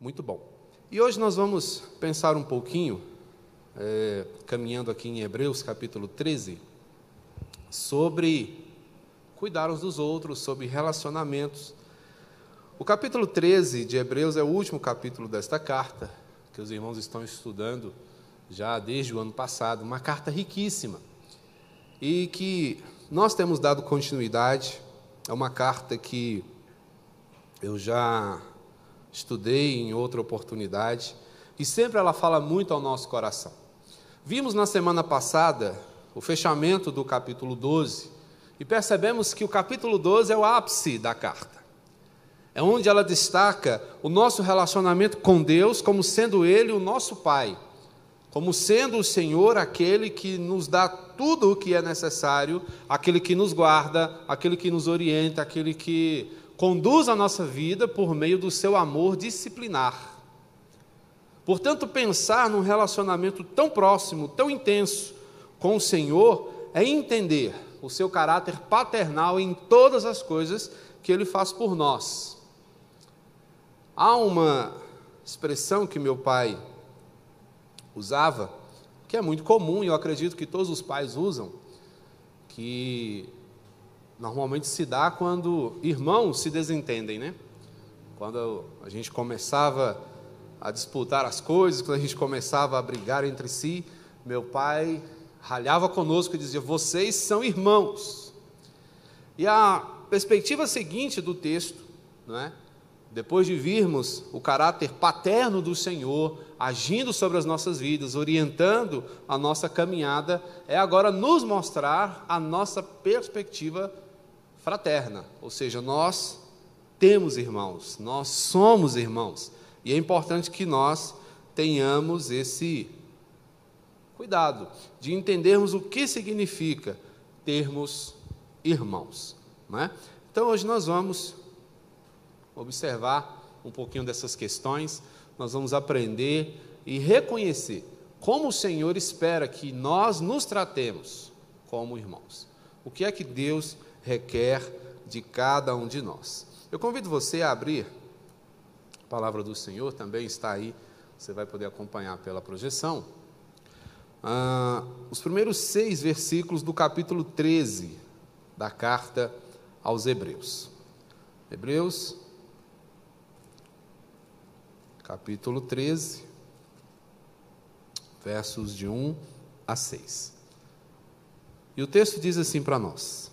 Muito bom. E hoje nós vamos pensar um pouquinho, é, caminhando aqui em Hebreus capítulo 13, sobre cuidar uns dos outros, sobre relacionamentos. O capítulo 13 de Hebreus é o último capítulo desta carta, que os irmãos estão estudando já desde o ano passado, uma carta riquíssima, e que nós temos dado continuidade. É uma carta que eu já estudei em outra oportunidade, e sempre ela fala muito ao nosso coração. Vimos na semana passada o fechamento do capítulo 12 e percebemos que o capítulo 12 é o ápice da carta. É onde ela destaca o nosso relacionamento com Deus como sendo Ele o nosso Pai, como sendo o Senhor aquele que nos dá tudo o que é necessário, aquele que nos guarda, aquele que nos orienta, aquele que conduz a nossa vida por meio do seu amor disciplinar. Portanto, pensar num relacionamento tão próximo, tão intenso com o Senhor, é entender o seu caráter paternal em todas as coisas que ele faz por nós. Há uma expressão que meu pai usava, que é muito comum e eu acredito que todos os pais usam, que normalmente se dá quando irmãos se desentendem, né? Quando a gente começava a disputar as coisas, quando a gente começava a brigar entre si, meu pai ralhava conosco e dizia: Vocês são irmãos. E a perspectiva seguinte do texto, não é? depois de virmos o caráter paterno do Senhor agindo sobre as nossas vidas, orientando a nossa caminhada, é agora nos mostrar a nossa perspectiva fraterna, ou seja, nós temos irmãos, nós somos irmãos, e é importante que nós tenhamos esse cuidado de entendermos o que significa termos irmãos. Não é? Então, hoje nós vamos observar um pouquinho dessas questões, nós vamos aprender e reconhecer como o Senhor espera que nós nos tratemos como irmãos. O que é que Deus requer de cada um de nós. Eu convido você a abrir a palavra do Senhor, também está aí, você vai poder acompanhar pela projeção. Ah, os primeiros seis versículos do capítulo 13 da carta aos Hebreus. Hebreus, capítulo 13, versos de 1 a 6. E o texto diz assim para nós: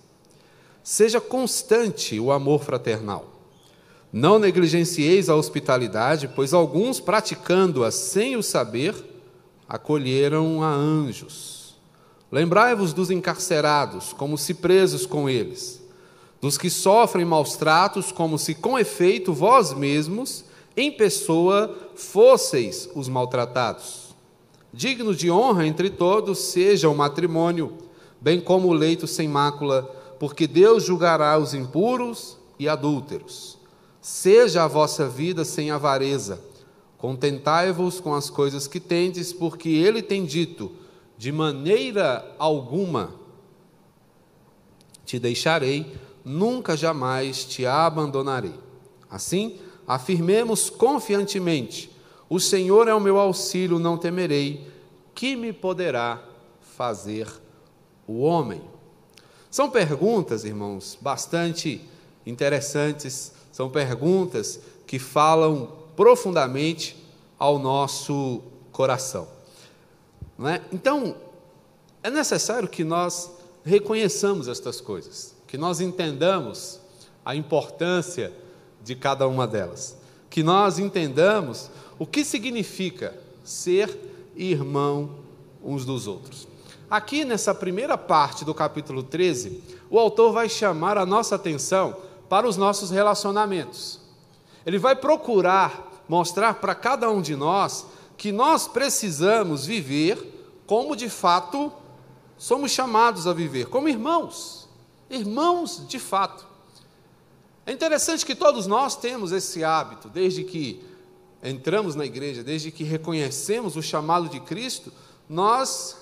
Seja constante o amor fraternal. Não negligencieis a hospitalidade, pois alguns, praticando-a sem o saber, acolheram a anjos. Lembrai-vos dos encarcerados, como se presos com eles, dos que sofrem maus tratos, como se com efeito vós mesmos, em pessoa, fosseis os maltratados. Digno de honra entre todos seja o matrimônio, bem como o leito sem mácula porque Deus julgará os impuros e adúlteros. Seja a vossa vida sem avareza, contentai-vos com as coisas que tendes, porque Ele tem dito: de maneira alguma te deixarei, nunca jamais te abandonarei. Assim, afirmemos confiantemente: o Senhor é o meu auxílio, não temerei, que me poderá fazer o homem. São perguntas, irmãos, bastante interessantes, são perguntas que falam profundamente ao nosso coração. É? Então, é necessário que nós reconheçamos estas coisas, que nós entendamos a importância de cada uma delas, que nós entendamos o que significa ser irmão uns dos outros. Aqui nessa primeira parte do capítulo 13, o autor vai chamar a nossa atenção para os nossos relacionamentos. Ele vai procurar mostrar para cada um de nós que nós precisamos viver como de fato somos chamados a viver, como irmãos, irmãos de fato. É interessante que todos nós temos esse hábito, desde que entramos na igreja, desde que reconhecemos o chamado de Cristo, nós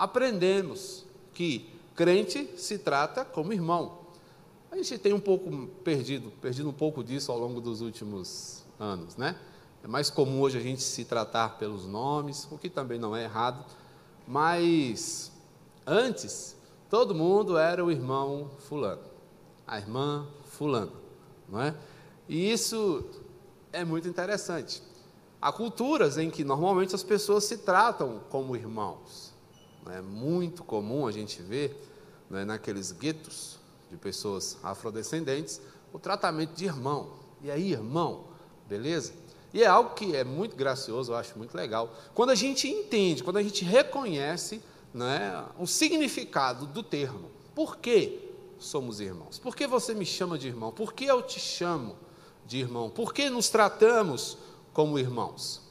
aprendemos que crente se trata como irmão. A gente tem um pouco perdido, perdido um pouco disso ao longo dos últimos anos, né? É mais comum hoje a gente se tratar pelos nomes, o que também não é errado, mas antes todo mundo era o irmão fulano, a irmã fulano, não é? E isso é muito interessante. Há culturas em que normalmente as pessoas se tratam como irmãos. É muito comum a gente ver né, naqueles guetos de pessoas afrodescendentes o tratamento de irmão. E aí, irmão, beleza? E é algo que é muito gracioso, eu acho muito legal. Quando a gente entende, quando a gente reconhece né, o significado do termo. Por que somos irmãos? Por que você me chama de irmão? Por que eu te chamo de irmão? Por que nos tratamos como irmãos?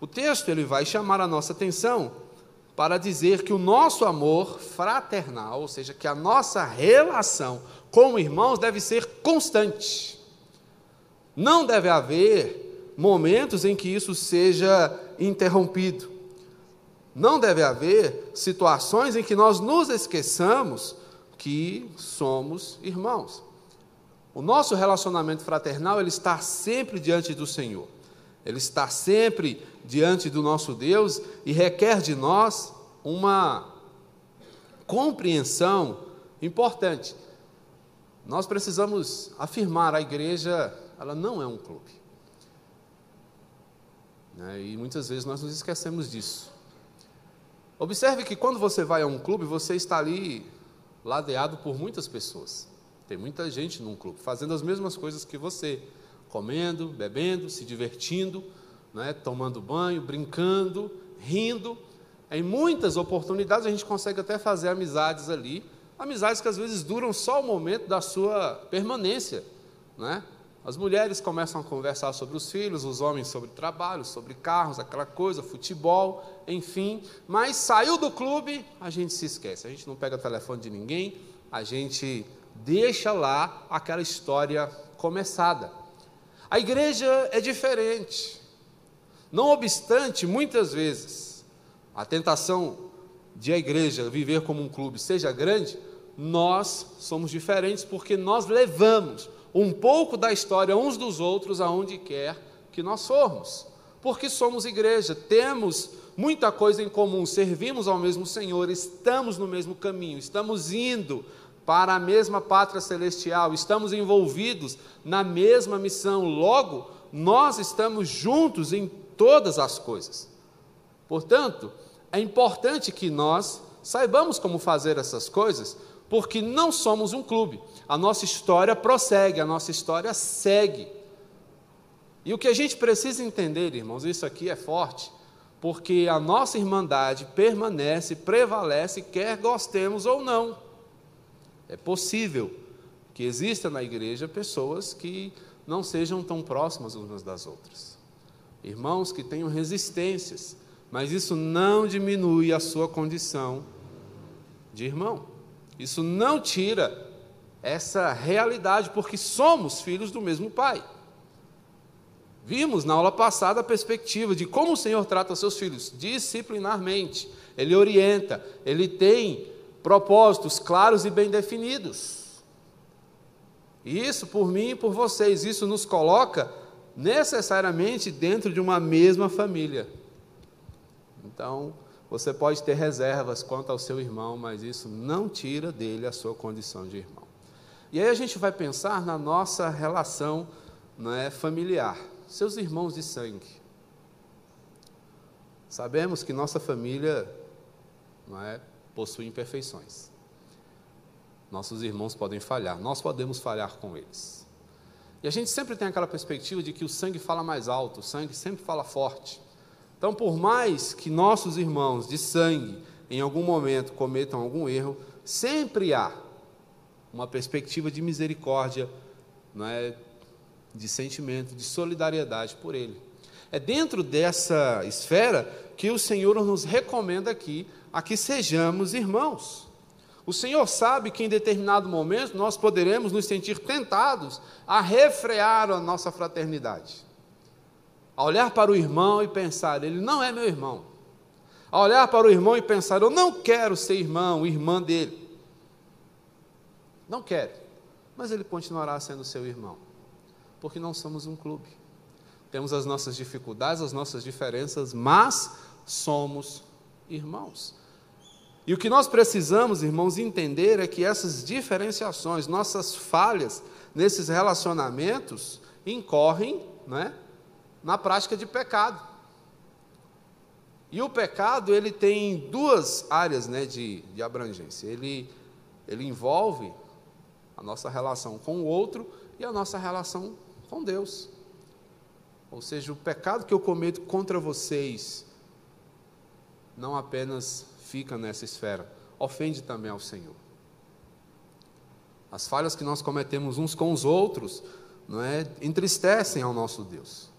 O texto ele vai chamar a nossa atenção para dizer que o nosso amor fraternal, ou seja, que a nossa relação como irmãos deve ser constante. Não deve haver momentos em que isso seja interrompido. Não deve haver situações em que nós nos esqueçamos que somos irmãos. O nosso relacionamento fraternal ele está sempre diante do Senhor. Ele está sempre diante do nosso Deus e requer de nós uma compreensão importante. Nós precisamos afirmar a igreja, ela não é um clube. Né? E muitas vezes nós nos esquecemos disso. Observe que quando você vai a um clube, você está ali ladeado por muitas pessoas. Tem muita gente num clube fazendo as mesmas coisas que você, comendo, bebendo, se divertindo, né, tomando banho, brincando, rindo. Em muitas oportunidades a gente consegue até fazer amizades ali, amizades que às vezes duram só o momento da sua permanência, né? As mulheres começam a conversar sobre os filhos, os homens sobre trabalho, sobre carros, aquela coisa, futebol, enfim. Mas saiu do clube, a gente se esquece. A gente não pega o telefone de ninguém, a gente deixa lá aquela história começada. A igreja é diferente. Não obstante, muitas vezes, a tentação de a igreja viver como um clube seja grande, nós somos diferentes porque nós levamos um pouco da história uns dos outros aonde quer que nós formos. Porque somos igreja, temos muita coisa em comum, servimos ao mesmo Senhor, estamos no mesmo caminho, estamos indo para a mesma pátria celestial, estamos envolvidos na mesma missão, logo, nós estamos juntos em todas as coisas. Portanto, é importante que nós saibamos como fazer essas coisas, porque não somos um clube. A nossa história prossegue, a nossa história segue. E o que a gente precisa entender, irmãos, isso aqui é forte, porque a nossa irmandade permanece, prevalece, quer gostemos ou não. É possível que exista na igreja pessoas que não sejam tão próximas umas das outras. Irmãos que tenham resistências, mas isso não diminui a sua condição de irmão. Isso não tira essa realidade, porque somos filhos do mesmo Pai. Vimos na aula passada a perspectiva de como o Senhor trata seus filhos disciplinarmente. Ele orienta, ele tem propósitos claros e bem definidos. E isso por mim e por vocês, isso nos coloca necessariamente dentro de uma mesma família. Então, você pode ter reservas quanto ao seu irmão, mas isso não tira dele a sua condição de irmão. E aí a gente vai pensar na nossa relação é, familiar, seus irmãos de sangue. Sabemos que nossa família não é, possui imperfeições. Nossos irmãos podem falhar, nós podemos falhar com eles. E a gente sempre tem aquela perspectiva de que o sangue fala mais alto, o sangue sempre fala forte. Então, por mais que nossos irmãos de sangue em algum momento cometam algum erro, sempre há uma perspectiva de misericórdia, é, de sentimento, de solidariedade por ele. É dentro dessa esfera que o Senhor nos recomenda aqui a que sejamos irmãos. O Senhor sabe que em determinado momento nós poderemos nos sentir tentados a refrear a nossa fraternidade. A olhar para o irmão e pensar, ele não é meu irmão. A olhar para o irmão e pensar, eu não quero ser irmão, irmã dele. Não quero. Mas ele continuará sendo seu irmão. Porque não somos um clube. temos as nossas dificuldades, as nossas diferenças, mas somos irmãos. E o que nós precisamos, irmãos, entender é que essas diferenciações, nossas falhas nesses relacionamentos, incorrem né, na prática de pecado. E o pecado ele tem duas áreas né, de, de abrangência. Ele, ele envolve a nossa relação com o outro e a nossa relação com Deus. Ou seja, o pecado que eu cometo contra vocês não apenas fica nessa esfera, ofende também ao Senhor. As falhas que nós cometemos uns com os outros, não é, entristecem ao nosso Deus.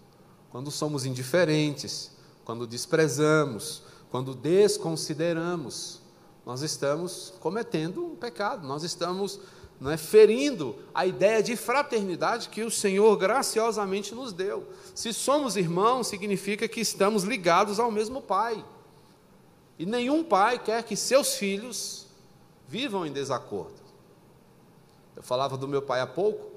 Quando somos indiferentes, quando desprezamos, quando desconsideramos, nós estamos cometendo um pecado, nós estamos não é, ferindo a ideia de fraternidade que o Senhor graciosamente nos deu. Se somos irmãos, significa que estamos ligados ao mesmo Pai. E nenhum pai quer que seus filhos vivam em desacordo. Eu falava do meu pai há pouco,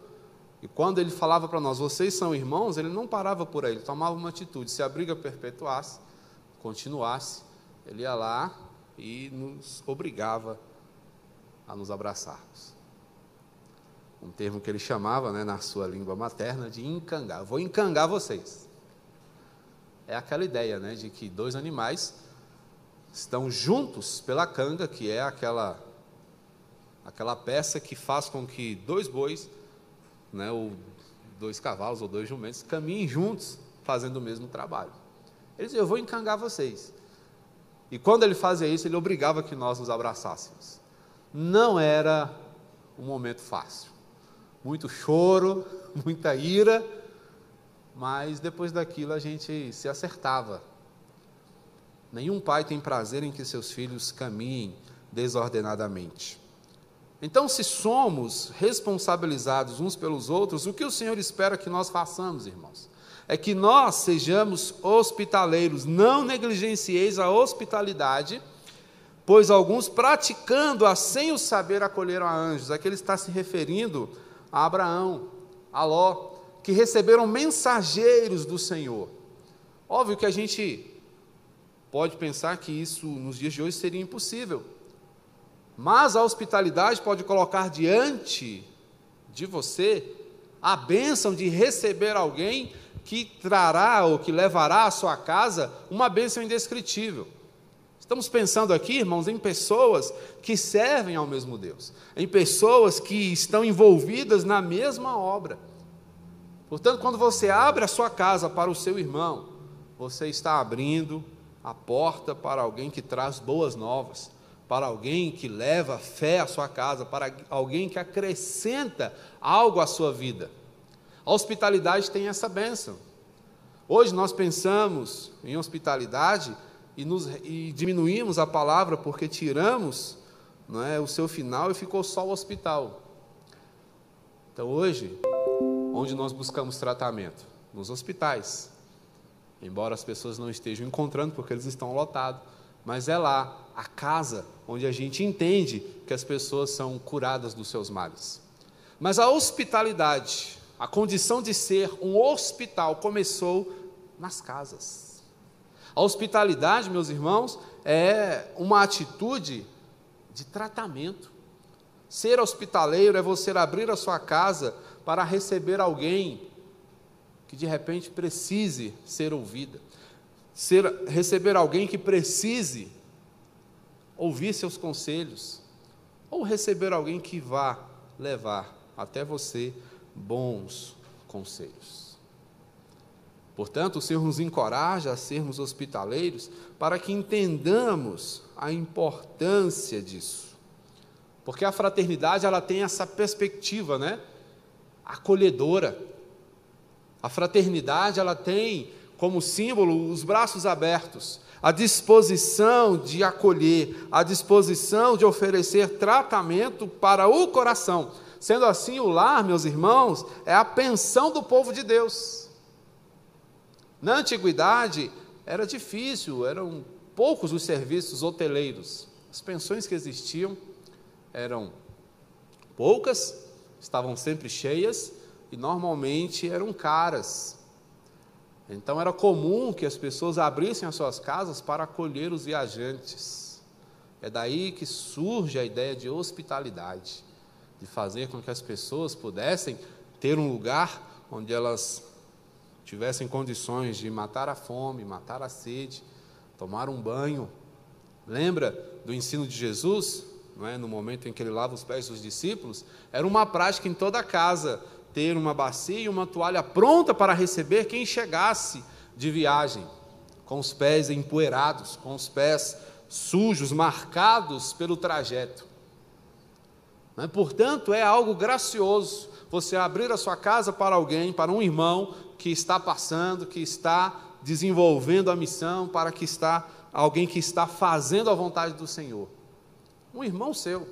e quando ele falava para nós, vocês são irmãos, ele não parava por aí, ele tomava uma atitude. Se a briga perpetuasse, continuasse, ele ia lá e nos obrigava a nos abraçarmos. Um termo que ele chamava, né, na sua língua materna, de encangar. Vou encangar vocês. É aquela ideia né, de que dois animais estão juntos pela canga, que é aquela aquela peça que faz com que dois bois, né, ou dois cavalos ou dois jumentos caminhem juntos fazendo o mesmo trabalho. Ele dizia: "Eu vou encangar vocês". E quando ele fazia isso, ele obrigava que nós nos abraçássemos. Não era um momento fácil. Muito choro, muita ira, mas depois daquilo a gente se acertava Nenhum pai tem prazer em que seus filhos caminhem desordenadamente. Então, se somos responsabilizados uns pelos outros, o que o Senhor espera que nós façamos, irmãos? É que nós sejamos hospitaleiros, não negligencieis a hospitalidade, pois alguns praticando a sem o saber acolheram a anjos. Aqui ele está se referindo a Abraão, a Ló, que receberam mensageiros do Senhor. Óbvio que a gente pode pensar que isso nos dias de hoje seria impossível. Mas a hospitalidade pode colocar diante de você a bênção de receber alguém que trará ou que levará à sua casa uma bênção indescritível. Estamos pensando aqui, irmãos, em pessoas que servem ao mesmo Deus, em pessoas que estão envolvidas na mesma obra. Portanto, quando você abre a sua casa para o seu irmão, você está abrindo a porta para alguém que traz boas novas, para alguém que leva fé à sua casa, para alguém que acrescenta algo à sua vida. A hospitalidade tem essa bênção. Hoje nós pensamos em hospitalidade e, nos, e diminuímos a palavra porque tiramos não é, o seu final e ficou só o hospital. Então hoje, onde nós buscamos tratamento? Nos hospitais. Embora as pessoas não estejam encontrando porque eles estão lotados, mas é lá a casa onde a gente entende que as pessoas são curadas dos seus males. Mas a hospitalidade, a condição de ser um hospital começou nas casas. A hospitalidade, meus irmãos, é uma atitude de tratamento. Ser hospitaleiro é você abrir a sua casa para receber alguém que de repente precise ser ouvida, ser, receber alguém que precise ouvir seus conselhos, ou receber alguém que vá levar até você bons conselhos. Portanto, o Senhor nos encoraja a sermos hospitaleiros para que entendamos a importância disso. Porque a fraternidade ela tem essa perspectiva, né? Acolhedora. A fraternidade, ela tem como símbolo os braços abertos, a disposição de acolher, a disposição de oferecer tratamento para o coração. Sendo assim, o lar, meus irmãos, é a pensão do povo de Deus. Na antiguidade, era difícil, eram poucos os serviços hoteleiros. As pensões que existiam eram poucas, estavam sempre cheias, e normalmente eram caras. Então era comum que as pessoas abrissem as suas casas para acolher os viajantes. É daí que surge a ideia de hospitalidade, de fazer com que as pessoas pudessem ter um lugar onde elas tivessem condições de matar a fome, matar a sede, tomar um banho. Lembra do ensino de Jesus? É? No momento em que ele lava os pés dos discípulos, era uma prática em toda a casa ter uma bacia e uma toalha pronta para receber quem chegasse de viagem, com os pés empoeirados, com os pés sujos, marcados pelo trajeto. Né? Portanto, é algo gracioso você abrir a sua casa para alguém, para um irmão que está passando, que está desenvolvendo a missão, para que está alguém que está fazendo a vontade do Senhor. Um irmão seu,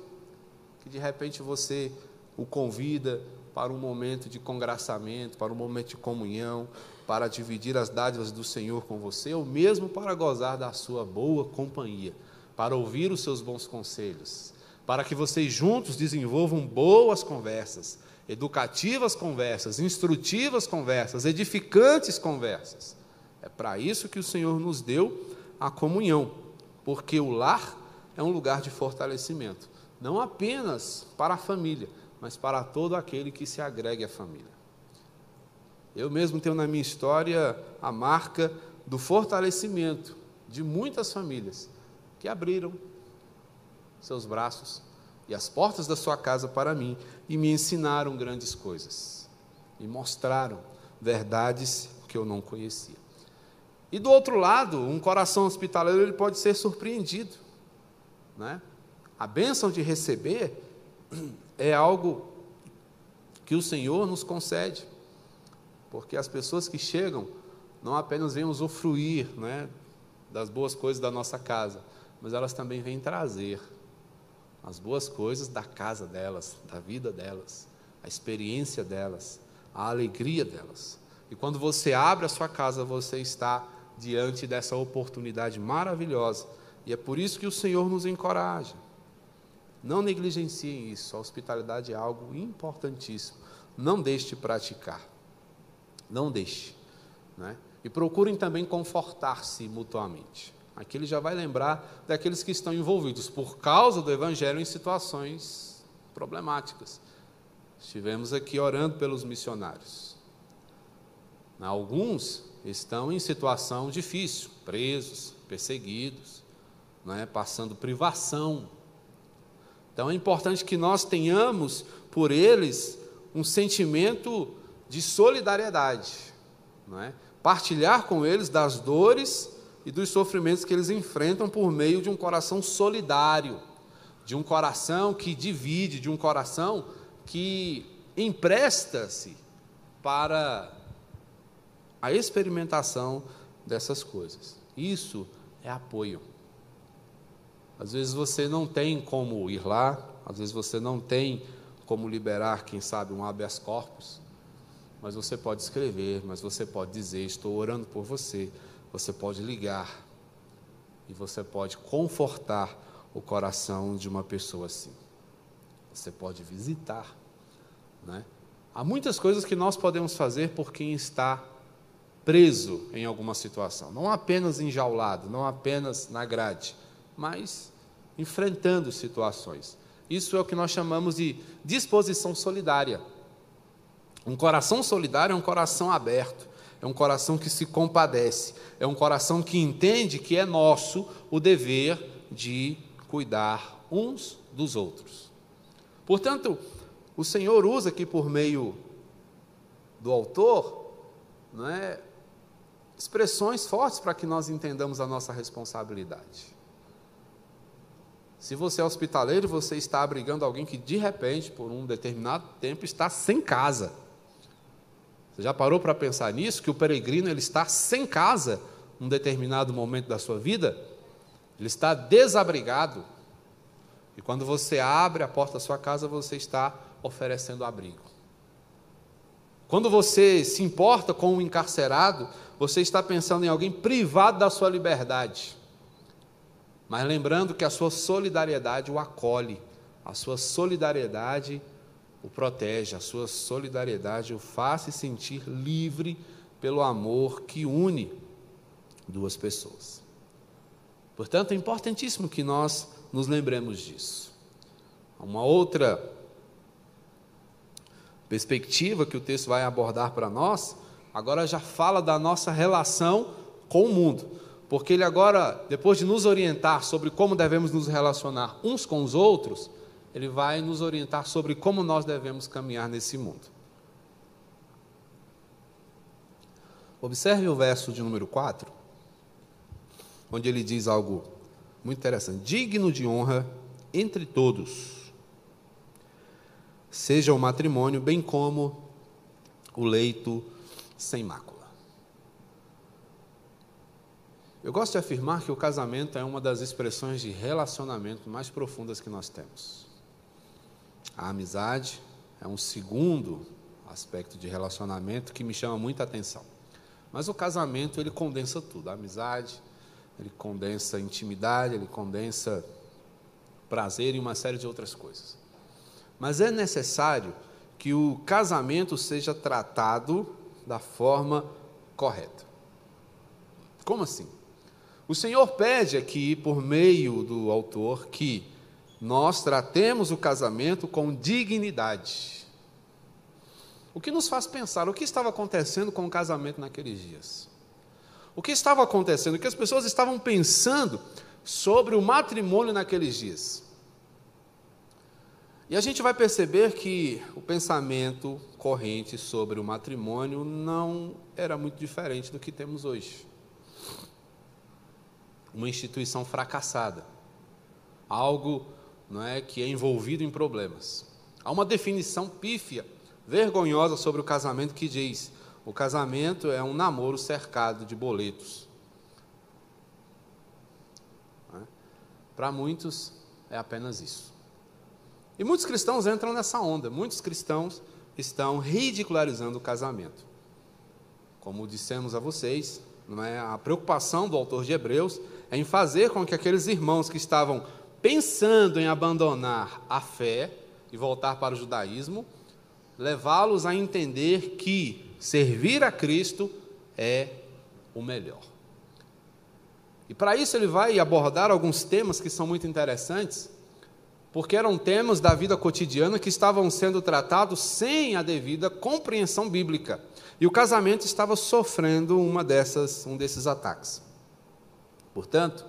que de repente você o convida para um momento de congraçamento, para um momento de comunhão, para dividir as dádivas do Senhor com você, ou mesmo para gozar da sua boa companhia, para ouvir os seus bons conselhos, para que vocês juntos desenvolvam boas conversas, educativas conversas, instrutivas conversas, edificantes conversas. É para isso que o Senhor nos deu a comunhão, porque o lar é um lugar de fortalecimento, não apenas para a família, mas para todo aquele que se agregue à família. Eu mesmo tenho na minha história a marca do fortalecimento de muitas famílias que abriram seus braços e as portas da sua casa para mim e me ensinaram grandes coisas, me mostraram verdades que eu não conhecia. E do outro lado, um coração hospitaleiro ele pode ser surpreendido, né? A bênção de receber é algo que o Senhor nos concede, porque as pessoas que chegam não apenas vêm usufruir né, das boas coisas da nossa casa, mas elas também vêm trazer as boas coisas da casa delas, da vida delas, a experiência delas, a alegria delas. E quando você abre a sua casa, você está diante dessa oportunidade maravilhosa. E é por isso que o Senhor nos encoraja. Não negligenciem isso. A hospitalidade é algo importantíssimo. Não deixe de praticar. Não deixe. Né? E procurem também confortar-se mutuamente. Aqui ele já vai lembrar daqueles que estão envolvidos por causa do Evangelho em situações problemáticas. Estivemos aqui orando pelos missionários. Alguns estão em situação difícil, presos, perseguidos, é? passando privação então é importante que nós tenhamos por eles um sentimento de solidariedade, não é? partilhar com eles das dores e dos sofrimentos que eles enfrentam por meio de um coração solidário, de um coração que divide, de um coração que empresta-se para a experimentação dessas coisas. Isso é apoio. Às vezes você não tem como ir lá, às vezes você não tem como liberar, quem sabe, um habeas corpus, mas você pode escrever, mas você pode dizer: Estou orando por você. Você pode ligar e você pode confortar o coração de uma pessoa assim. Você pode visitar, né? Há muitas coisas que nós podemos fazer por quem está preso em alguma situação, não apenas enjaulado, não apenas na grade mas enfrentando situações. Isso é o que nós chamamos de disposição solidária. Um coração solidário é um coração aberto, é um coração que se compadece, é um coração que entende que é nosso o dever de cuidar uns dos outros. Portanto, o Senhor usa aqui por meio do autor, não é, expressões fortes para que nós entendamos a nossa responsabilidade. Se você é hospitaleiro, você está abrigando alguém que de repente, por um determinado tempo, está sem casa. Você já parou para pensar nisso? Que o peregrino ele está sem casa num determinado momento da sua vida? Ele está desabrigado. E quando você abre a porta da sua casa, você está oferecendo abrigo. Quando você se importa com um encarcerado, você está pensando em alguém privado da sua liberdade mas lembrando que a sua solidariedade o acolhe, a sua solidariedade o protege, a sua solidariedade o faz se sentir livre pelo amor que une duas pessoas. Portanto, é importantíssimo que nós nos lembremos disso. Uma outra perspectiva que o texto vai abordar para nós, agora já fala da nossa relação com o mundo. Porque ele agora, depois de nos orientar sobre como devemos nos relacionar uns com os outros, ele vai nos orientar sobre como nós devemos caminhar nesse mundo. Observe o verso de número 4, onde ele diz algo muito interessante: digno de honra entre todos, seja o matrimônio, bem como o leito sem mácula. Eu gosto de afirmar que o casamento é uma das expressões de relacionamento mais profundas que nós temos. A amizade é um segundo aspecto de relacionamento que me chama muita atenção. Mas o casamento, ele condensa tudo: a amizade, ele condensa intimidade, ele condensa prazer e uma série de outras coisas. Mas é necessário que o casamento seja tratado da forma correta. Como assim? O Senhor pede aqui, por meio do autor, que nós tratemos o casamento com dignidade. O que nos faz pensar o que estava acontecendo com o casamento naqueles dias? O que estava acontecendo? O que as pessoas estavam pensando sobre o matrimônio naqueles dias? E a gente vai perceber que o pensamento corrente sobre o matrimônio não era muito diferente do que temos hoje uma instituição fracassada, algo não é, que é envolvido em problemas. Há uma definição pífia, vergonhosa sobre o casamento que diz: o casamento é um namoro cercado de boletos. É? Para muitos é apenas isso. E muitos cristãos entram nessa onda, muitos cristãos estão ridicularizando o casamento. Como dissemos a vocês, não é? a preocupação do autor de Hebreus em fazer com que aqueles irmãos que estavam pensando em abandonar a fé e voltar para o judaísmo, levá-los a entender que servir a Cristo é o melhor. E para isso ele vai abordar alguns temas que são muito interessantes, porque eram temas da vida cotidiana que estavam sendo tratados sem a devida compreensão bíblica. E o casamento estava sofrendo uma dessas, um desses ataques. Portanto,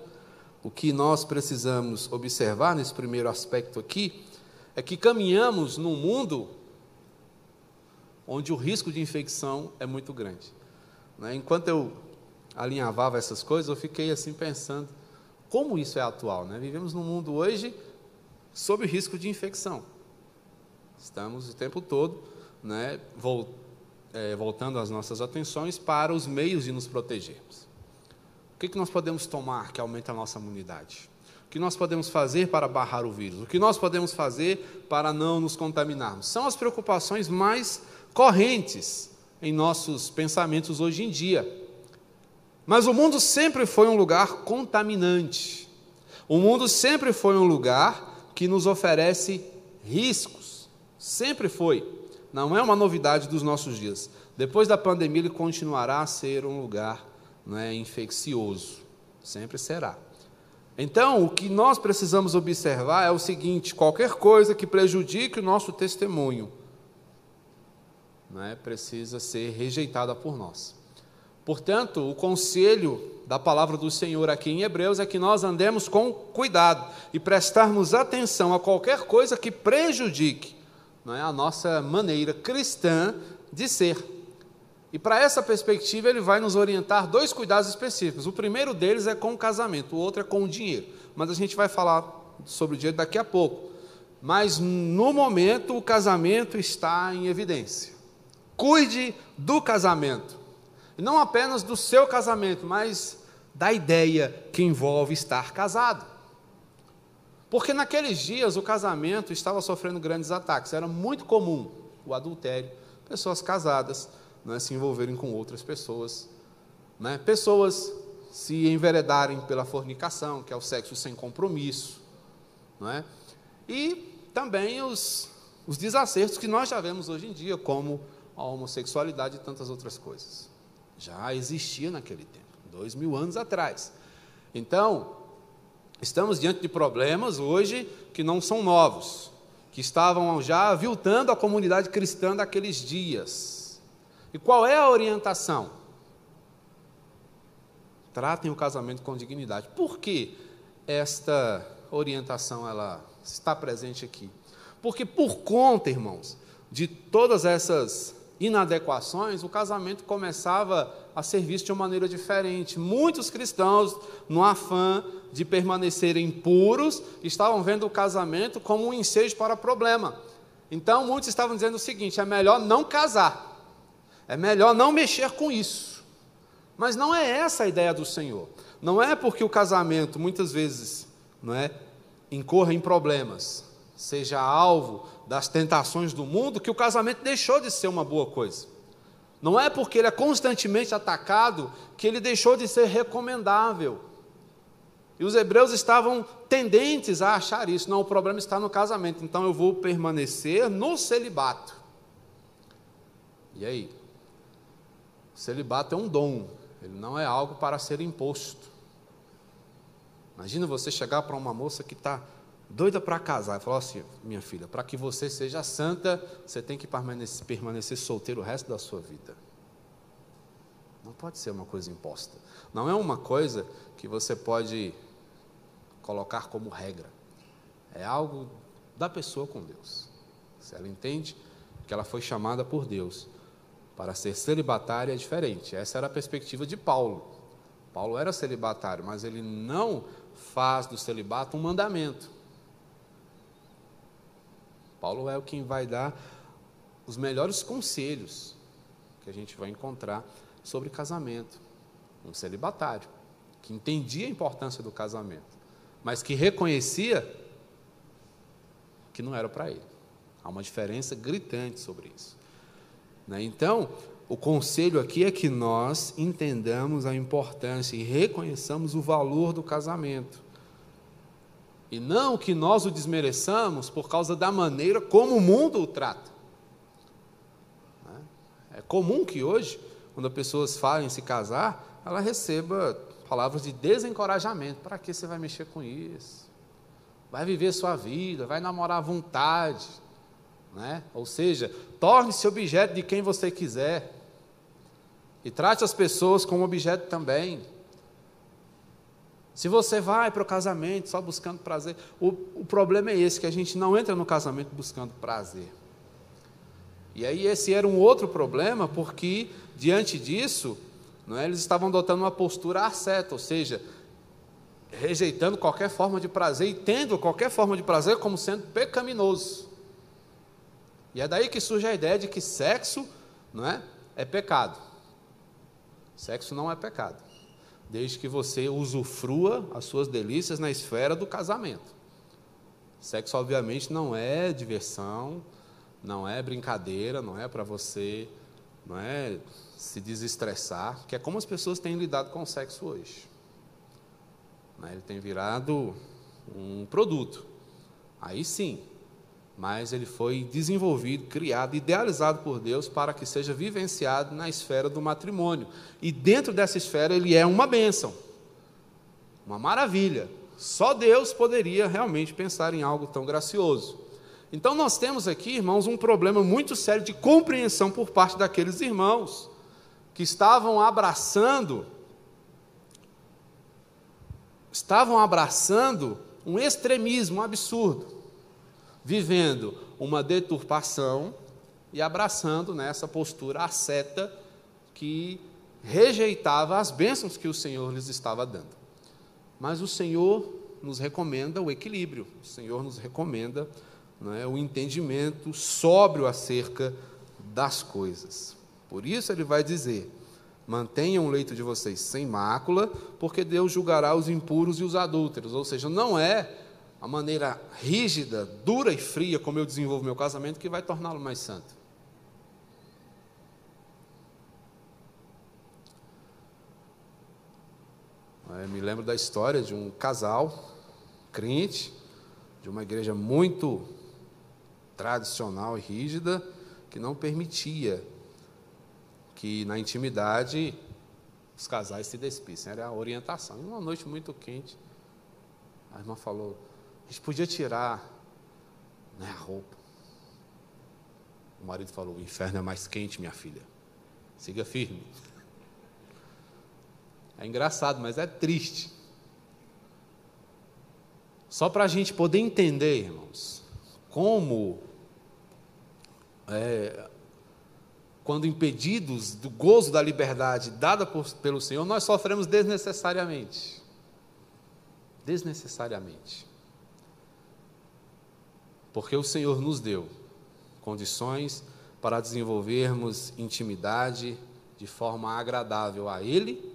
o que nós precisamos observar nesse primeiro aspecto aqui é que caminhamos num mundo onde o risco de infecção é muito grande. Né? Enquanto eu alinhavava essas coisas, eu fiquei assim pensando como isso é atual. Né? Vivemos num mundo hoje sob risco de infecção. Estamos o tempo todo né, é, voltando as nossas atenções para os meios de nos protegermos. Que, que nós podemos tomar que aumente a nossa imunidade? O que nós podemos fazer para barrar o vírus? O que nós podemos fazer para não nos contaminarmos? São as preocupações mais correntes em nossos pensamentos hoje em dia. Mas o mundo sempre foi um lugar contaminante. O mundo sempre foi um lugar que nos oferece riscos. Sempre foi. Não é uma novidade dos nossos dias. Depois da pandemia, ele continuará a ser um lugar não é infeccioso, sempre será. Então, o que nós precisamos observar é o seguinte: qualquer coisa que prejudique o nosso testemunho não é, precisa ser rejeitada por nós. Portanto, o conselho da palavra do Senhor aqui em Hebreus é que nós andemos com cuidado e prestarmos atenção a qualquer coisa que prejudique não é, a nossa maneira cristã de ser. E para essa perspectiva, ele vai nos orientar dois cuidados específicos. O primeiro deles é com o casamento, o outro é com o dinheiro. Mas a gente vai falar sobre o dinheiro daqui a pouco. Mas no momento, o casamento está em evidência. Cuide do casamento. Não apenas do seu casamento, mas da ideia que envolve estar casado. Porque naqueles dias o casamento estava sofrendo grandes ataques. Era muito comum o adultério, pessoas casadas né, se envolverem com outras pessoas. Né? Pessoas se enveredarem pela fornicação, que é o sexo sem compromisso. Não é? E também os, os desacertos que nós já vemos hoje em dia, como a homossexualidade e tantas outras coisas. Já existia naquele tempo, dois mil anos atrás. Então, estamos diante de problemas hoje que não são novos, que estavam já aviltando a comunidade cristã daqueles dias. E qual é a orientação? Tratem o casamento com dignidade. Por que esta orientação ela está presente aqui? Porque por conta, irmãos, de todas essas inadequações, o casamento começava a ser visto de uma maneira diferente. Muitos cristãos, no afã de permanecerem puros, estavam vendo o casamento como um ensejo para problema. Então, muitos estavam dizendo o seguinte: é melhor não casar, é melhor não mexer com isso. Mas não é essa a ideia do Senhor. Não é porque o casamento muitas vezes não é, incorra em problemas, seja alvo das tentações do mundo, que o casamento deixou de ser uma boa coisa. Não é porque ele é constantemente atacado que ele deixou de ser recomendável. E os hebreus estavam tendentes a achar isso. Não, o problema está no casamento, então eu vou permanecer no celibato. E aí? Celibato é um dom, ele não é algo para ser imposto. Imagina você chegar para uma moça que está doida para casar e falar assim: minha filha, para que você seja santa, você tem que permanecer, permanecer solteiro o resto da sua vida. Não pode ser uma coisa imposta. Não é uma coisa que você pode colocar como regra. É algo da pessoa com Deus. Se ela entende que ela foi chamada por Deus para ser celibatária, é diferente. Essa era a perspectiva de Paulo. Paulo era celibatário, mas ele não faz do celibato um mandamento. Paulo é o quem vai dar os melhores conselhos que a gente vai encontrar sobre casamento. Um celibatário, que entendia a importância do casamento, mas que reconhecia que não era para ele. Há uma diferença gritante sobre isso. Né? Então, o conselho aqui é que nós entendamos a importância e reconheçamos o valor do casamento. E não que nós o desmereçamos por causa da maneira como o mundo o trata. Né? É comum que hoje, quando as pessoas falem se casar, ela receba palavras de desencorajamento. Para que você vai mexer com isso? Vai viver sua vida, vai namorar à vontade. Né? Ou seja, torne-se objeto de quem você quiser. E trate as pessoas como objeto também. Se você vai para o casamento só buscando prazer, o, o problema é esse, que a gente não entra no casamento buscando prazer. E aí esse era um outro problema, porque diante disso, não é, eles estavam adotando uma postura asceta, ou seja, rejeitando qualquer forma de prazer e tendo qualquer forma de prazer como sendo pecaminoso. E é daí que surge a ideia de que sexo não é, é pecado. Sexo não é pecado desde que você usufrua as suas delícias na esfera do casamento. Sexo, obviamente, não é diversão, não é brincadeira, não é para você não é, se desestressar, que é como as pessoas têm lidado com o sexo hoje. Né, ele tem virado um produto. Aí sim, mas ele foi desenvolvido, criado, idealizado por Deus para que seja vivenciado na esfera do matrimônio. E dentro dessa esfera ele é uma bênção, uma maravilha. Só Deus poderia realmente pensar em algo tão gracioso. Então nós temos aqui, irmãos, um problema muito sério de compreensão por parte daqueles irmãos que estavam abraçando estavam abraçando um extremismo absurdo vivendo uma deturpação e abraçando nessa postura asceta que rejeitava as bênçãos que o Senhor lhes estava dando. Mas o Senhor nos recomenda o equilíbrio, o Senhor nos recomenda é, o entendimento sóbrio acerca das coisas. Por isso ele vai dizer: mantenham o leito de vocês sem mácula, porque Deus julgará os impuros e os adúlteros. Ou seja, não é a maneira rígida, dura e fria como eu desenvolvo meu casamento que vai torná-lo mais santo. Eu me lembro da história de um casal crente, de uma igreja muito tradicional e rígida, que não permitia que na intimidade os casais se despissem. Era a orientação. E uma noite muito quente, a irmã falou: a gente podia tirar né, a roupa. O marido falou: o inferno é mais quente, minha filha. Siga firme. É engraçado, mas é triste. Só para a gente poder entender, irmãos, como, é, quando impedidos do gozo da liberdade dada por, pelo Senhor, nós sofremos desnecessariamente. Desnecessariamente. Porque o Senhor nos deu condições para desenvolvermos intimidade de forma agradável a Ele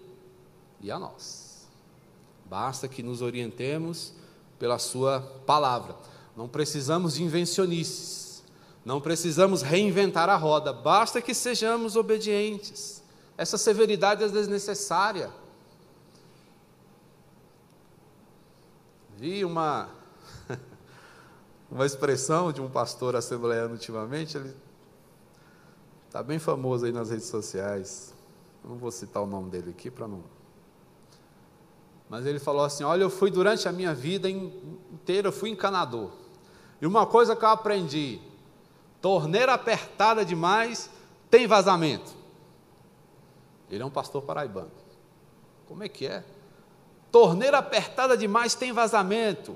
e a nós. Basta que nos orientemos pela Sua palavra. Não precisamos de invencionices, não precisamos reinventar a roda, basta que sejamos obedientes. Essa severidade é desnecessária. Vi uma, uma expressão de um pastor assembleano ultimamente, ele está bem famoso aí nas redes sociais. Não vou citar o nome dele aqui para não. Mas ele falou assim: Olha, eu fui durante a minha vida inteira, eu fui encanador. E uma coisa que eu aprendi: torneira apertada demais tem vazamento. Ele é um pastor paraibano. Como é que é? Torneira apertada demais tem vazamento.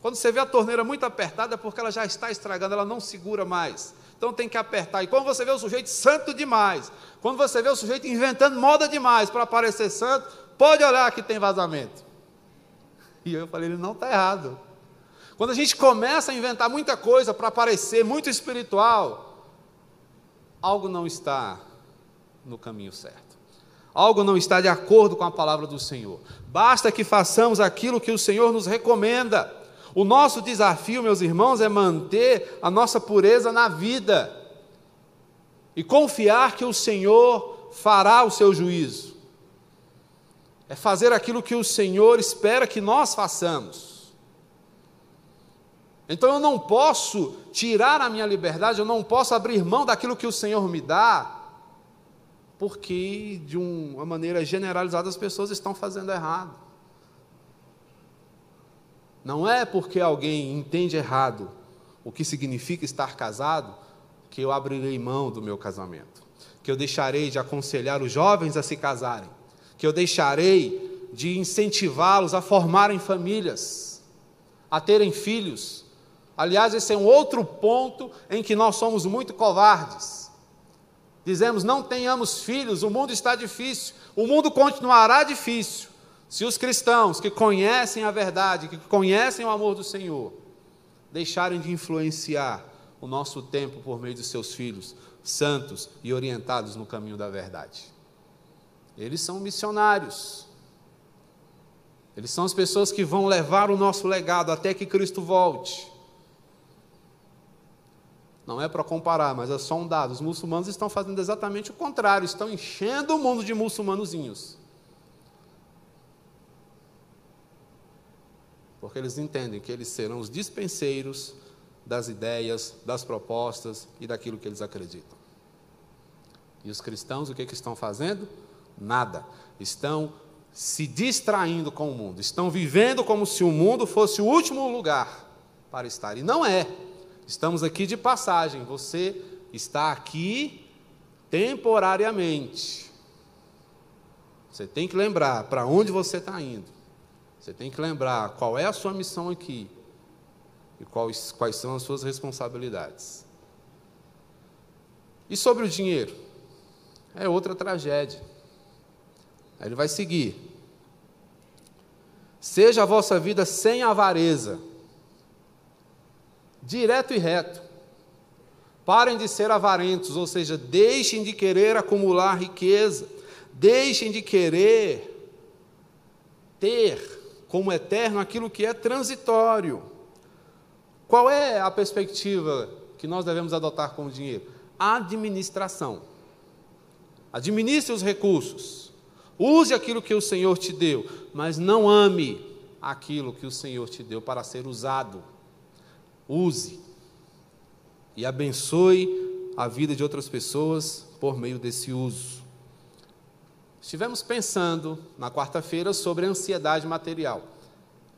Quando você vê a torneira muito apertada é porque ela já está estragando, ela não segura mais. Então tem que apertar. E quando você vê o sujeito santo demais, quando você vê o sujeito inventando moda demais para parecer santo, pode olhar que tem vazamento. E eu falei, ele não está errado. Quando a gente começa a inventar muita coisa para parecer muito espiritual, algo não está no caminho certo. Algo não está de acordo com a palavra do Senhor. Basta que façamos aquilo que o Senhor nos recomenda. O nosso desafio, meus irmãos, é manter a nossa pureza na vida e confiar que o Senhor fará o seu juízo. É fazer aquilo que o Senhor espera que nós façamos. Então eu não posso tirar a minha liberdade, eu não posso abrir mão daquilo que o Senhor me dá, porque de uma maneira generalizada as pessoas estão fazendo errado. Não é porque alguém entende errado o que significa estar casado que eu abrirei mão do meu casamento, que eu deixarei de aconselhar os jovens a se casarem, que eu deixarei de incentivá-los a formarem famílias, a terem filhos. Aliás, esse é um outro ponto em que nós somos muito covardes. Dizemos, não tenhamos filhos, o mundo está difícil, o mundo continuará difícil. Se os cristãos que conhecem a verdade, que conhecem o amor do Senhor, deixarem de influenciar o nosso tempo por meio de seus filhos, santos e orientados no caminho da verdade. Eles são missionários. Eles são as pessoas que vão levar o nosso legado até que Cristo volte. Não é para comparar, mas é só um dado. Os muçulmanos estão fazendo exatamente o contrário, estão enchendo o mundo de muçulmanozinhos. Porque eles entendem que eles serão os dispenseiros das ideias, das propostas e daquilo que eles acreditam. E os cristãos o que, que estão fazendo? Nada. Estão se distraindo com o mundo, estão vivendo como se o mundo fosse o último lugar para estar. E não é. Estamos aqui de passagem. Você está aqui temporariamente. Você tem que lembrar para onde você está indo. Você tem que lembrar qual é a sua missão aqui e quais, quais são as suas responsabilidades. E sobre o dinheiro? É outra tragédia. Aí ele vai seguir. Seja a vossa vida sem avareza, direto e reto. Parem de ser avarentos, ou seja, deixem de querer acumular riqueza, deixem de querer ter como eterno aquilo que é transitório. Qual é a perspectiva que nós devemos adotar com o dinheiro? Administração. Administre os recursos. Use aquilo que o Senhor te deu, mas não ame aquilo que o Senhor te deu para ser usado. Use e abençoe a vida de outras pessoas por meio desse uso. Estivemos pensando na quarta-feira sobre ansiedade material,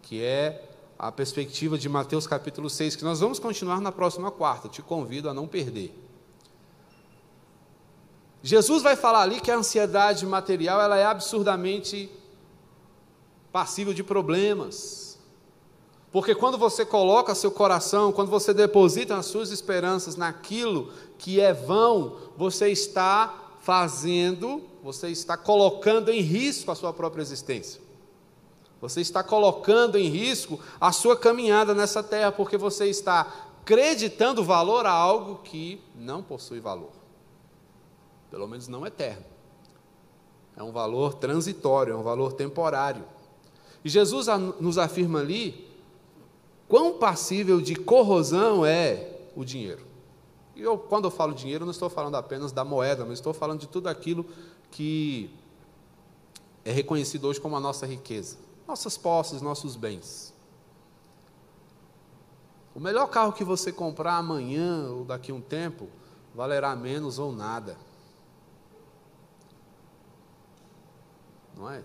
que é a perspectiva de Mateus capítulo 6, que nós vamos continuar na próxima quarta, te convido a não perder. Jesus vai falar ali que a ansiedade material ela é absurdamente passível de problemas. Porque quando você coloca seu coração, quando você deposita as suas esperanças naquilo que é vão, você está fazendo, você está colocando em risco a sua própria existência. Você está colocando em risco a sua caminhada nessa terra, porque você está acreditando valor a algo que não possui valor. Pelo menos não eterno. É um valor transitório, é um valor temporário. E Jesus nos afirma ali quão passível de corrosão é o dinheiro. E eu, quando eu falo dinheiro, não estou falando apenas da moeda, mas estou falando de tudo aquilo que é reconhecido hoje como a nossa riqueza, nossas posses, nossos bens. O melhor carro que você comprar amanhã ou daqui a um tempo valerá menos ou nada. Não é?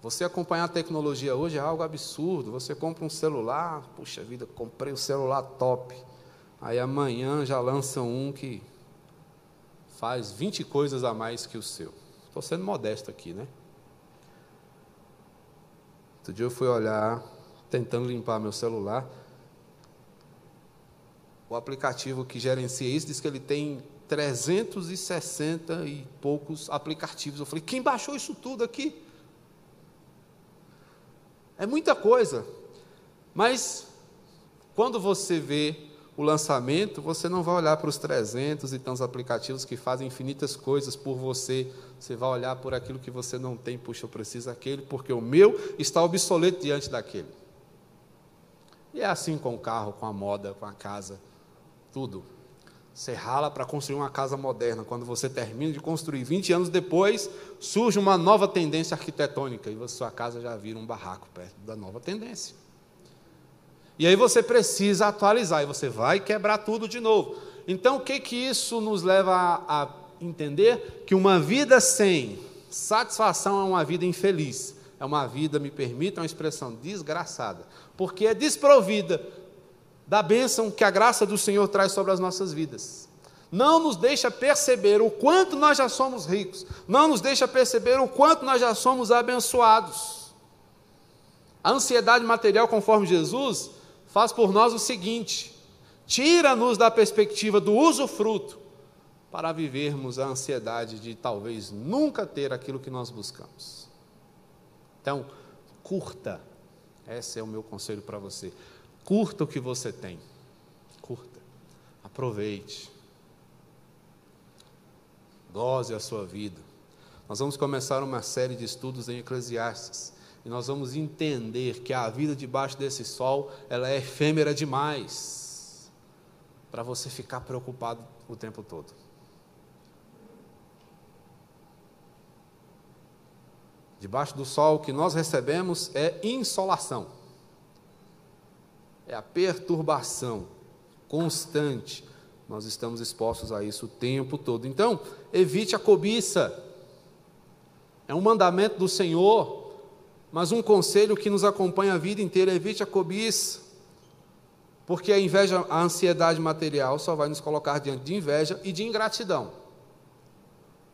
Você acompanhar a tecnologia hoje é algo absurdo. Você compra um celular, puxa vida, comprei um celular top. Aí amanhã já lançam um que faz 20 coisas a mais que o seu. Estou sendo modesto aqui, né? Outro dia eu fui olhar, tentando limpar meu celular. O aplicativo que gerencia isso diz que ele tem 360 e poucos aplicativos. Eu falei, quem baixou isso tudo aqui? É muita coisa. Mas quando você vê o lançamento, você não vai olhar para os 300 e tantos aplicativos que fazem infinitas coisas por você. Você vai olhar por aquilo que você não tem. Puxa, eu preciso daquele, porque o meu está obsoleto diante daquele. E é assim com o carro, com a moda, com a casa, tudo. Você rala para construir uma casa moderna. Quando você termina de construir, 20 anos depois, surge uma nova tendência arquitetônica e sua casa já vira um barraco perto da nova tendência. E aí você precisa atualizar e você vai quebrar tudo de novo. Então, o que que isso nos leva a, a entender? Que uma vida sem satisfação é uma vida infeliz. É uma vida, me permita uma expressão, desgraçada. Porque é desprovida da bênção que a graça do Senhor traz sobre as nossas vidas. Não nos deixa perceber o quanto nós já somos ricos, não nos deixa perceber o quanto nós já somos abençoados. A ansiedade material, conforme Jesus, faz por nós o seguinte: tira-nos da perspectiva do usufruto para vivermos a ansiedade de talvez nunca ter aquilo que nós buscamos. Então, curta, esse é o meu conselho para você. Curta o que você tem. Curta. Aproveite. Goze a sua vida. Nós vamos começar uma série de estudos em Eclesiastes. E nós vamos entender que a vida debaixo desse sol, ela é efêmera demais para você ficar preocupado o tempo todo. Debaixo do sol, o que nós recebemos é insolação é a perturbação constante. Nós estamos expostos a isso o tempo todo. Então, evite a cobiça. É um mandamento do Senhor, mas um conselho que nos acompanha a vida inteira: evite a cobiça. Porque a inveja, a ansiedade material só vai nos colocar diante de inveja e de ingratidão.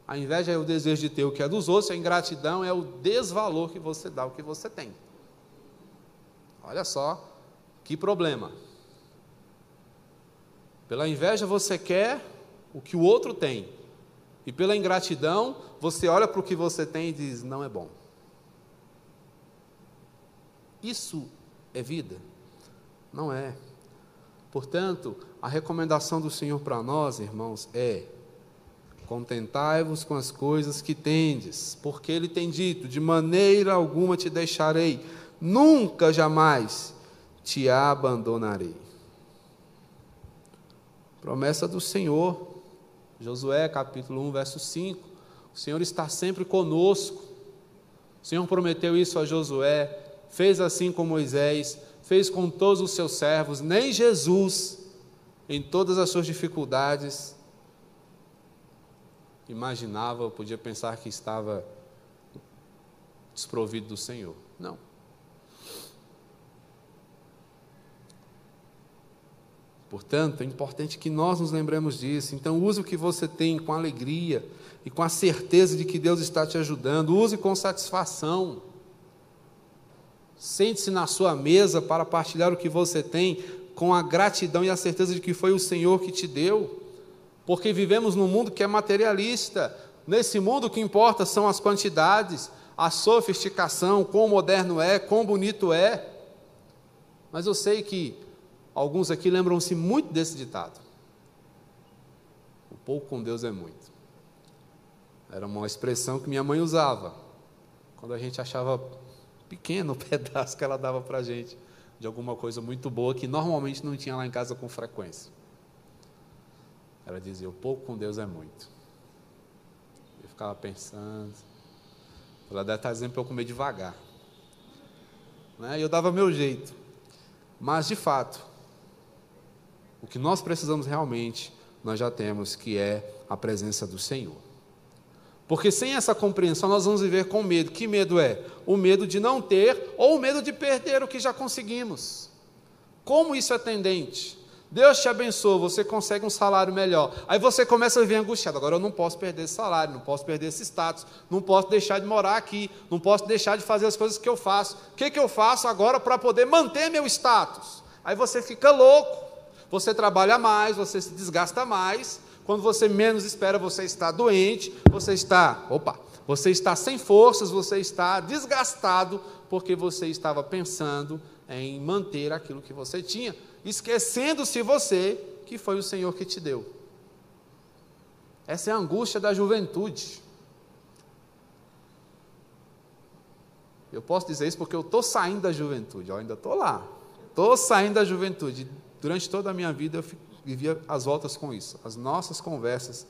A inveja é o desejo de ter o que é dos outros, a ingratidão é o desvalor que você dá ao que você tem. Olha só que problema? Pela inveja você quer o que o outro tem, e pela ingratidão você olha para o que você tem e diz: não é bom. Isso é vida? Não é. Portanto, a recomendação do Senhor para nós, irmãos, é: contentai-vos com as coisas que tendes, porque Ele tem dito: de maneira alguma te deixarei, nunca jamais te abandonarei. Promessa do Senhor, Josué capítulo 1, verso 5. O Senhor está sempre conosco. O Senhor prometeu isso a Josué, fez assim com Moisés, fez com todos os seus servos, nem Jesus, em todas as suas dificuldades, imaginava, podia pensar que estava desprovido do Senhor. Não. Portanto, é importante que nós nos lembremos disso. Então, use o que você tem com alegria e com a certeza de que Deus está te ajudando. Use com satisfação. Sente-se na sua mesa para partilhar o que você tem com a gratidão e a certeza de que foi o Senhor que te deu. Porque vivemos num mundo que é materialista. Nesse mundo o que importa são as quantidades, a sofisticação, quão moderno é, quão bonito é. Mas eu sei que alguns aqui lembram-se muito desse ditado. O pouco com Deus é muito. Era uma expressão que minha mãe usava quando a gente achava pequeno o pedaço que ela dava para a gente de alguma coisa muito boa que normalmente não tinha lá em casa com frequência. Ela dizia: O pouco com Deus é muito. Eu ficava pensando. Ela deve estar dizendo para eu comer devagar. Né? E eu dava meu jeito. Mas, de fato, o que nós precisamos realmente, nós já temos, que é a presença do Senhor. Porque sem essa compreensão nós vamos viver com medo. Que medo é? O medo de não ter ou o medo de perder o que já conseguimos. Como isso é tendente? Deus te abençoa, você consegue um salário melhor. Aí você começa a viver angustiado. Agora eu não posso perder esse salário, não posso perder esse status, não posso deixar de morar aqui, não posso deixar de fazer as coisas que eu faço. O que, que eu faço agora para poder manter meu status? Aí você fica louco, você trabalha mais, você se desgasta mais, quando você menos espera, você está doente, você está, opa, você está sem forças, você está desgastado, porque você estava pensando em manter aquilo que você tinha, esquecendo-se você que foi o Senhor que te deu. Essa é a angústia da juventude. Eu posso dizer isso porque eu estou saindo da juventude, eu ainda estou lá. Estou saindo da juventude. Durante toda a minha vida eu vivia as voltas com isso. As nossas conversas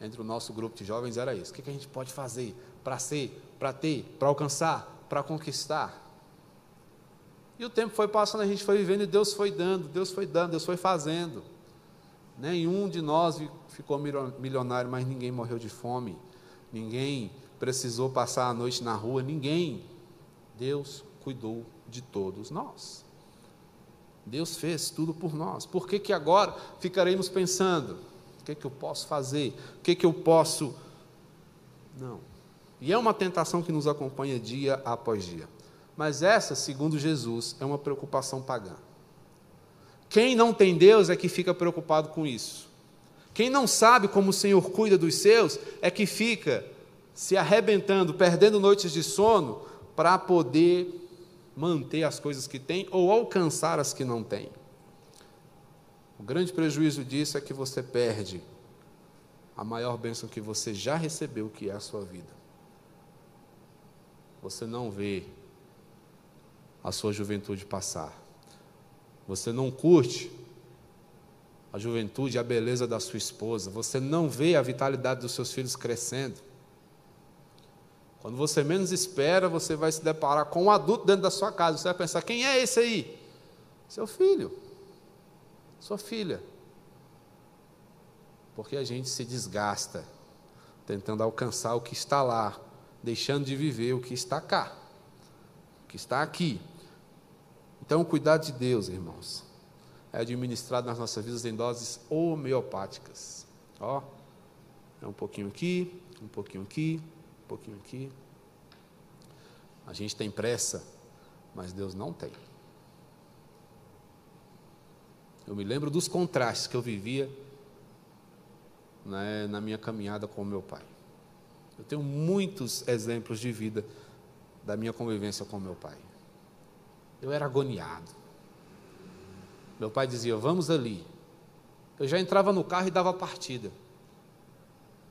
entre o nosso grupo de jovens era isso. O que a gente pode fazer para ser, para ter, para alcançar, para conquistar? E o tempo foi passando, a gente foi vivendo e Deus foi dando, Deus foi dando, Deus foi fazendo. Nenhum de nós ficou milionário, mas ninguém morreu de fome. Ninguém precisou passar a noite na rua, ninguém. Deus cuidou de todos nós. Deus fez tudo por nós. Por que, que agora ficaremos pensando? O que, que eu posso fazer? O que, que eu posso. Não. E é uma tentação que nos acompanha dia após dia. Mas essa, segundo Jesus, é uma preocupação pagã. Quem não tem Deus é que fica preocupado com isso. Quem não sabe como o Senhor cuida dos seus é que fica se arrebentando, perdendo noites de sono para poder manter as coisas que tem ou alcançar as que não tem. O grande prejuízo disso é que você perde a maior bênção que você já recebeu, que é a sua vida. Você não vê a sua juventude passar. Você não curte a juventude, a beleza da sua esposa. Você não vê a vitalidade dos seus filhos crescendo. Quando você menos espera, você vai se deparar com um adulto dentro da sua casa. Você vai pensar: quem é esse aí? Seu filho, sua filha. Porque a gente se desgasta tentando alcançar o que está lá, deixando de viver o que está cá, o que está aqui. Então, o cuidado de Deus, irmãos, é administrado nas nossas vidas em doses homeopáticas. Ó, é um pouquinho aqui, um pouquinho aqui, um pouquinho aqui. A gente tem pressa, mas Deus não tem. Eu me lembro dos contrastes que eu vivia né, na minha caminhada com o meu pai. Eu tenho muitos exemplos de vida da minha convivência com o meu pai. Eu era agoniado. Meu pai dizia: Vamos ali. Eu já entrava no carro e dava partida.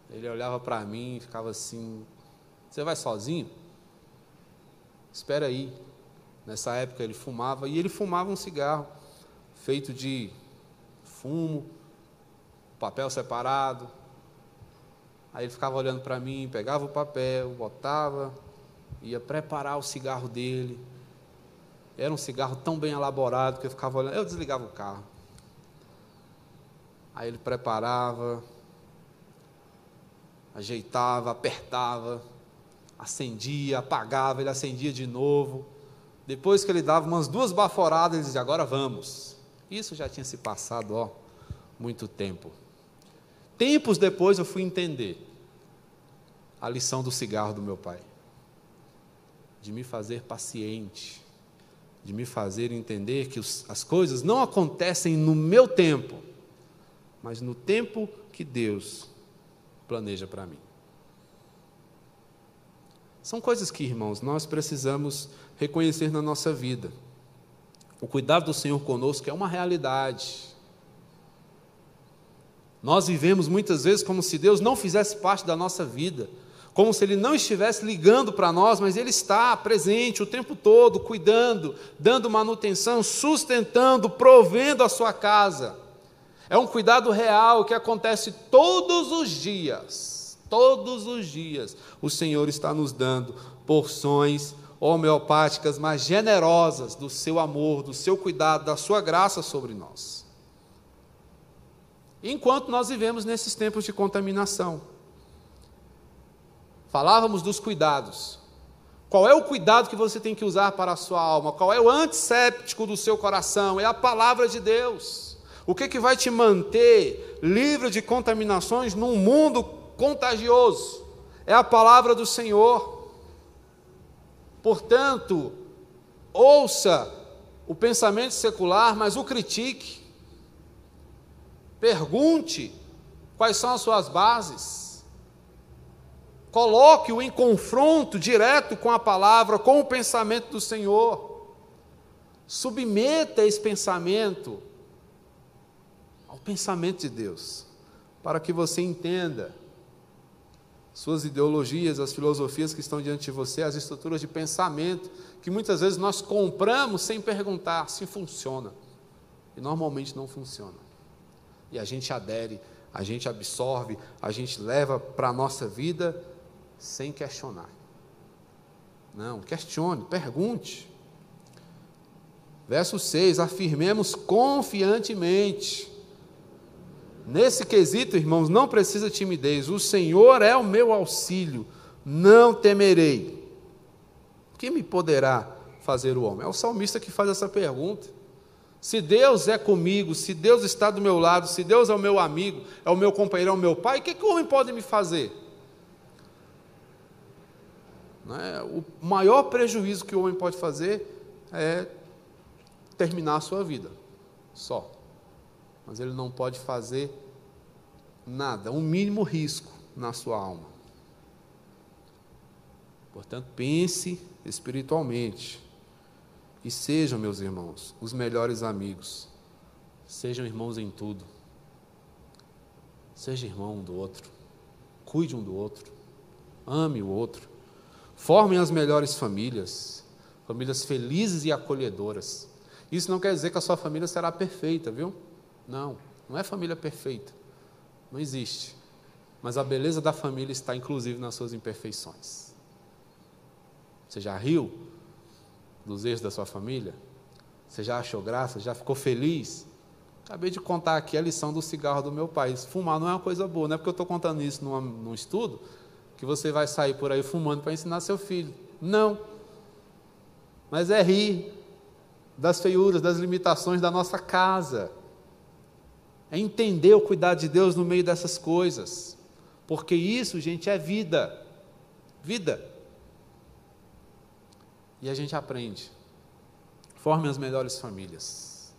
Ele olhava para mim e ficava assim: você vai sozinho? Espera aí. Nessa época ele fumava e ele fumava um cigarro feito de fumo, papel separado. Aí ele ficava olhando para mim, pegava o papel, botava, ia preparar o cigarro dele. Era um cigarro tão bem elaborado que eu ficava olhando, eu desligava o carro. Aí ele preparava, ajeitava, apertava, acendia, apagava, ele acendia de novo. Depois que ele dava umas duas baforadas, ele dizia: Agora vamos. Isso já tinha se passado, ó, muito tempo. Tempos depois eu fui entender a lição do cigarro do meu pai, de me fazer paciente, de me fazer entender que os, as coisas não acontecem no meu tempo, mas no tempo que Deus planeja para mim. São coisas que, irmãos, nós precisamos reconhecer na nossa vida. O cuidado do Senhor conosco é uma realidade. Nós vivemos muitas vezes como se Deus não fizesse parte da nossa vida, como se Ele não estivesse ligando para nós, mas Ele está presente o tempo todo, cuidando, dando manutenção, sustentando, provendo a sua casa. É um cuidado real que acontece todos os dias. Todos os dias o Senhor está nos dando porções homeopáticas, mas generosas do seu amor, do seu cuidado, da sua graça sobre nós. Enquanto nós vivemos nesses tempos de contaminação, falávamos dos cuidados. Qual é o cuidado que você tem que usar para a sua alma? Qual é o antisséptico do seu coração? É a palavra de Deus. O que, que vai te manter livre de contaminações num mundo contagioso? É a palavra do Senhor. Portanto, ouça o pensamento secular, mas o critique. Pergunte quais são as suas bases. Coloque-o em confronto direto com a palavra, com o pensamento do Senhor. Submeta esse pensamento ao pensamento de Deus, para que você entenda suas ideologias, as filosofias que estão diante de você, as estruturas de pensamento, que muitas vezes nós compramos sem perguntar se funciona. E normalmente não funciona. E a gente adere, a gente absorve, a gente leva para a nossa vida sem questionar. Não, questione, pergunte. Verso 6: afirmemos confiantemente Nesse quesito, irmãos, não precisa timidez. O Senhor é o meu auxílio, não temerei. Quem me poderá fazer o homem? É o salmista que faz essa pergunta. Se Deus é comigo, se Deus está do meu lado, se Deus é o meu amigo, é o meu companheiro, é o meu pai, o que, que o homem pode me fazer? É? O maior prejuízo que o homem pode fazer é terminar a sua vida, só mas ele não pode fazer nada, um mínimo risco na sua alma. Portanto, pense espiritualmente e sejam, meus irmãos, os melhores amigos. Sejam irmãos em tudo. Seja irmão um do outro. Cuide um do outro. Ame o outro. Formem as melhores famílias. Famílias felizes e acolhedoras. Isso não quer dizer que a sua família será perfeita, viu? Não, não é família perfeita. Não existe. Mas a beleza da família está inclusive nas suas imperfeições. Você já riu dos erros da sua família? Você já achou graça? Já ficou feliz? Acabei de contar aqui a lição do cigarro do meu pai. Fumar não é uma coisa boa, não é porque eu estou contando isso num, num estudo que você vai sair por aí fumando para ensinar seu filho. Não. Mas é rir das feiuras, das limitações da nossa casa é entender o cuidado de Deus no meio dessas coisas, porque isso, gente, é vida. Vida. E a gente aprende. Formem as melhores famílias.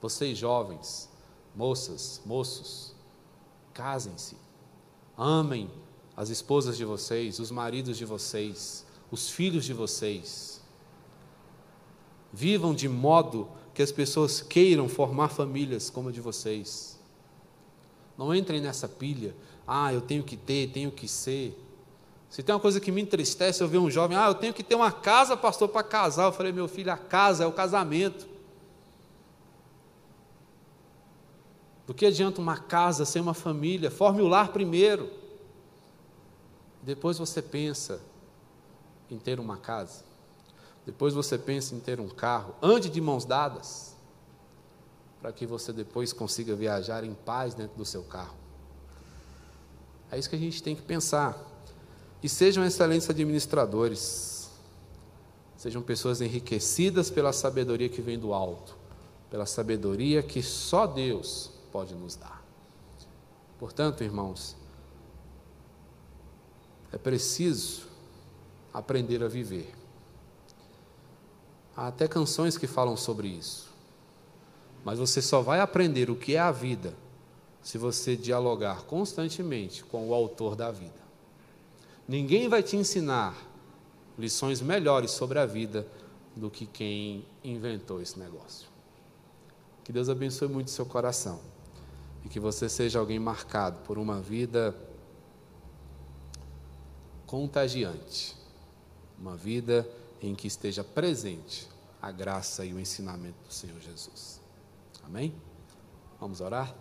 Vocês jovens, moças, moços, casem-se. Amem as esposas de vocês, os maridos de vocês, os filhos de vocês. Vivam de modo que as pessoas queiram formar famílias como a de vocês. Não entrem nessa pilha, ah, eu tenho que ter, tenho que ser. Se tem uma coisa que me entristece, eu ver um jovem, ah, eu tenho que ter uma casa, pastor, para casar. Eu falei, meu filho, a casa é o casamento. Do que adianta uma casa sem uma família? Forme o lar primeiro. Depois você pensa em ter uma casa. Depois você pensa em ter um carro, ande de mãos dadas, para que você depois consiga viajar em paz dentro do seu carro. É isso que a gente tem que pensar. E sejam excelentes administradores. Sejam pessoas enriquecidas pela sabedoria que vem do alto, pela sabedoria que só Deus pode nos dar. Portanto, irmãos, é preciso aprender a viver. Há até canções que falam sobre isso. Mas você só vai aprender o que é a vida se você dialogar constantemente com o autor da vida. Ninguém vai te ensinar lições melhores sobre a vida do que quem inventou esse negócio. Que Deus abençoe muito seu coração e que você seja alguém marcado por uma vida contagiante, uma vida em que esteja presente a graça e o ensinamento do Senhor Jesus. Amém? Vamos orar?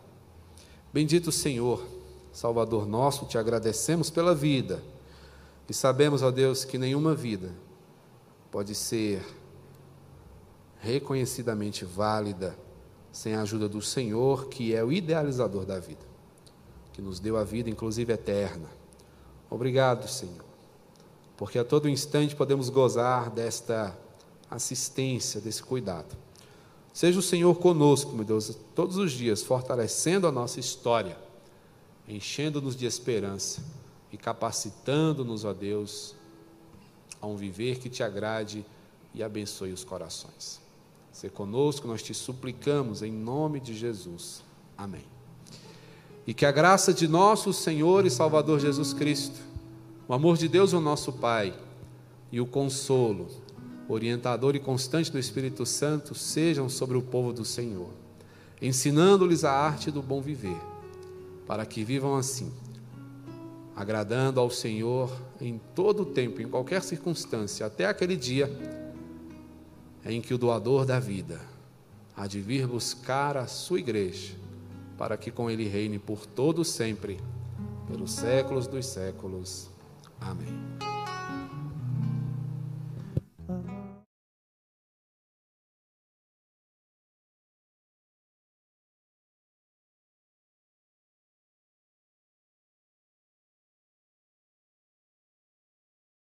Bendito Senhor, Salvador nosso, te agradecemos pela vida e sabemos, ó Deus, que nenhuma vida pode ser reconhecidamente válida sem a ajuda do Senhor, que é o idealizador da vida, que nos deu a vida, inclusive eterna. Obrigado, Senhor, porque a todo instante podemos gozar desta assistência, desse cuidado. Seja o Senhor conosco, meu Deus, todos os dias, fortalecendo a nossa história, enchendo-nos de esperança e capacitando-nos, ó Deus, a um viver que te agrade e abençoe os corações. Se conosco, nós te suplicamos em nome de Jesus. Amém. E que a graça de nosso Senhor e Salvador Jesus Cristo, o amor de Deus, o nosso Pai, e o consolo, orientador e constante do Espírito Santo, sejam sobre o povo do Senhor, ensinando-lhes a arte do bom viver, para que vivam assim agradando ao Senhor em todo o tempo, em qualquer circunstância, até aquele dia em que o doador da vida há de vir buscar a sua igreja, para que com ele reine por todo sempre, pelos séculos dos séculos. Amén.